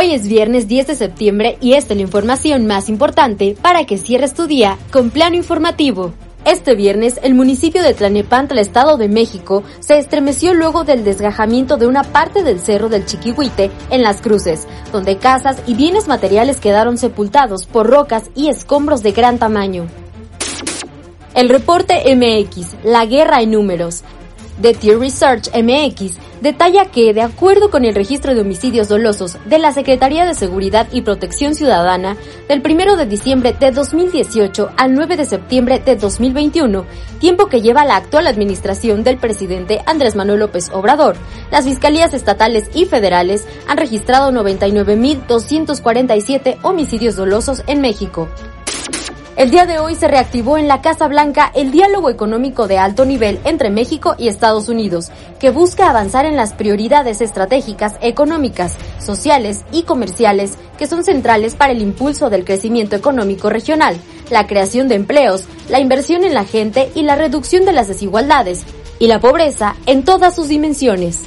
Hoy es viernes 10 de septiembre y esta es la información más importante para que cierres tu día con plano informativo. Este viernes, el municipio de Tlanepantla, Estado de México, se estremeció luego del desgajamiento de una parte del cerro del Chiquihuite en Las Cruces, donde casas y bienes materiales quedaron sepultados por rocas y escombros de gran tamaño. El reporte MX, la guerra en números. The Research MX detalla que, de acuerdo con el registro de homicidios dolosos de la Secretaría de Seguridad y Protección Ciudadana, del 1 de diciembre de 2018 al 9 de septiembre de 2021, tiempo que lleva la actual administración del presidente Andrés Manuel López Obrador, las fiscalías estatales y federales han registrado 99.247 homicidios dolosos en México, el día de hoy se reactivó en la Casa Blanca el diálogo económico de alto nivel entre México y Estados Unidos, que busca avanzar en las prioridades estratégicas económicas, sociales y comerciales que son centrales para el impulso del crecimiento económico regional, la creación de empleos, la inversión en la gente y la reducción de las desigualdades y la pobreza en todas sus dimensiones.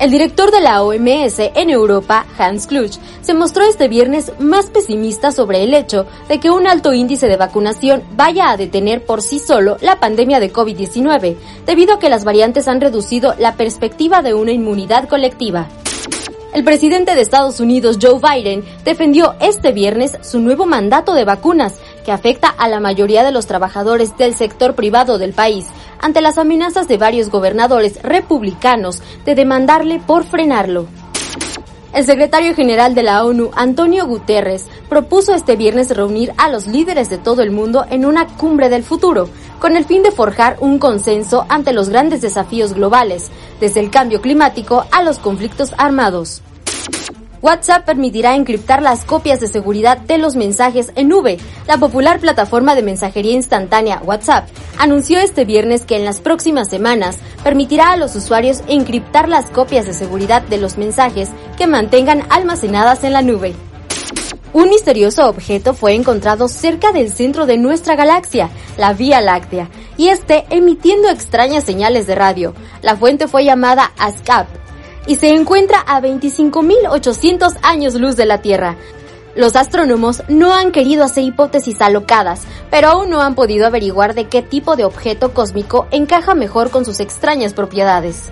El director de la OMS en Europa, Hans Kluch, se mostró este viernes más pesimista sobre el hecho de que un alto índice de vacunación vaya a detener por sí solo la pandemia de COVID-19, debido a que las variantes han reducido la perspectiva de una inmunidad colectiva. El presidente de Estados Unidos, Joe Biden, defendió este viernes su nuevo mandato de vacunas, que afecta a la mayoría de los trabajadores del sector privado del país, ante las amenazas de varios gobernadores republicanos de demandarle por frenarlo. El secretario general de la ONU, Antonio Guterres, propuso este viernes reunir a los líderes de todo el mundo en una cumbre del futuro, con el fin de forjar un consenso ante los grandes desafíos globales, desde el cambio climático a los conflictos armados. WhatsApp permitirá encriptar las copias de seguridad de los mensajes en nube. La popular plataforma de mensajería instantánea WhatsApp anunció este viernes que en las próximas semanas permitirá a los usuarios encriptar las copias de seguridad de los mensajes que mantengan almacenadas en la nube. Un misterioso objeto fue encontrado cerca del centro de nuestra galaxia, la Vía Láctea, y este emitiendo extrañas señales de radio. La fuente fue llamada ASCAP y se encuentra a 25.800 años luz de la Tierra. Los astrónomos no han querido hacer hipótesis alocadas, pero aún no han podido averiguar de qué tipo de objeto cósmico encaja mejor con sus extrañas propiedades.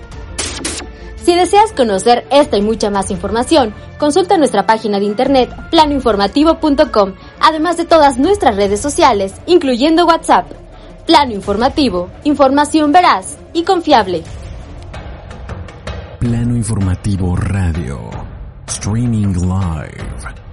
Si deseas conocer esta y mucha más información, consulta nuestra página de internet planoinformativo.com, además de todas nuestras redes sociales, incluyendo WhatsApp. Plano Informativo, información veraz y confiable. Plano Informativo Radio. Streaming Live